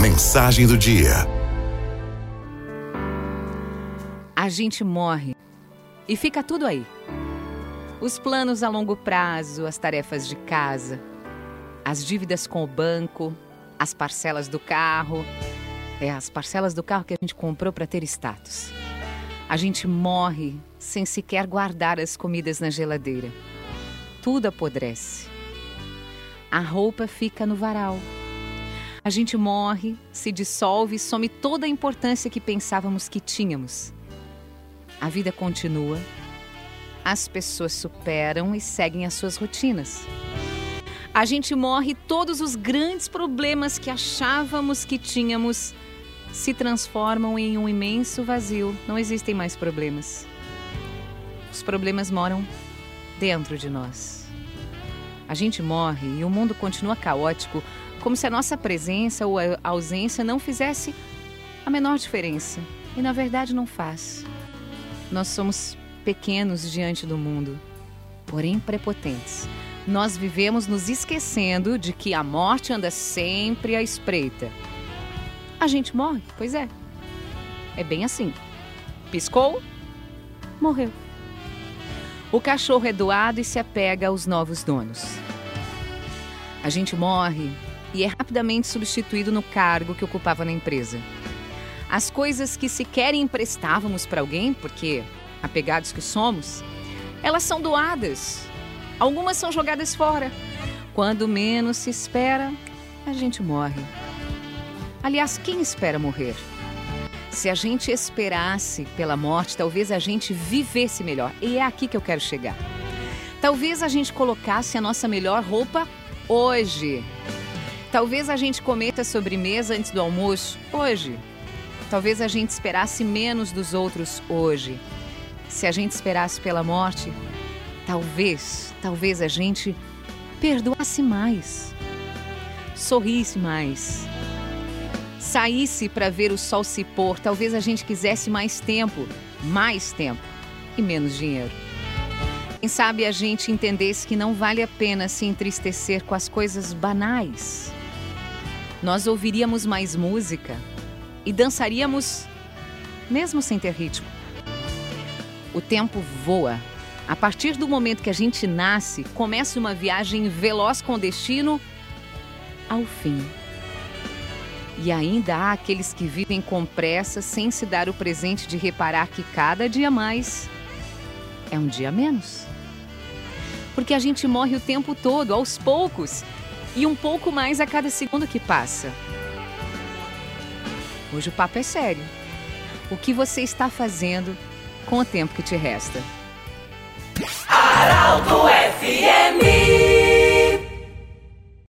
Mensagem do dia. A gente morre e fica tudo aí. Os planos a longo prazo, as tarefas de casa, as dívidas com o banco, as parcelas do carro. É, as parcelas do carro que a gente comprou para ter status. A gente morre sem sequer guardar as comidas na geladeira. Tudo apodrece. A roupa fica no varal. A gente morre, se dissolve, some toda a importância que pensávamos que tínhamos. A vida continua, as pessoas superam e seguem as suas rotinas. A gente morre, todos os grandes problemas que achávamos que tínhamos se transformam em um imenso vazio. Não existem mais problemas. Os problemas moram dentro de nós. A gente morre e o mundo continua caótico, como se a nossa presença ou a ausência não fizesse a menor diferença. E na verdade não faz. Nós somos pequenos diante do mundo, porém prepotentes. Nós vivemos nos esquecendo de que a morte anda sempre à espreita. A gente morre, pois é. É bem assim. Piscou, morreu. O cachorro é doado e se apega aos novos donos. A gente morre e é rapidamente substituído no cargo que ocupava na empresa. As coisas que sequer emprestávamos para alguém, porque apegados que somos, elas são doadas. Algumas são jogadas fora. Quando menos se espera, a gente morre. Aliás, quem espera morrer? Se a gente esperasse pela morte, talvez a gente vivesse melhor. E é aqui que eu quero chegar. Talvez a gente colocasse a nossa melhor roupa hoje. Talvez a gente cometa sobremesa antes do almoço hoje. Talvez a gente esperasse menos dos outros hoje. Se a gente esperasse pela morte, talvez, talvez a gente perdoasse mais, sorrisse mais saísse para ver o sol se pôr, talvez a gente quisesse mais tempo, mais tempo e menos dinheiro. Quem sabe a gente entendesse que não vale a pena se entristecer com as coisas banais. Nós ouviríamos mais música e dançaríamos mesmo sem ter ritmo. O tempo voa. A partir do momento que a gente nasce, começa uma viagem veloz com destino ao fim. E ainda há aqueles que vivem com pressa sem se dar o presente de reparar que cada dia mais é um dia menos. Porque a gente morre o tempo todo, aos poucos, e um pouco mais a cada segundo que passa. Hoje o papo é sério. O que você está fazendo com o tempo que te resta? Aralto é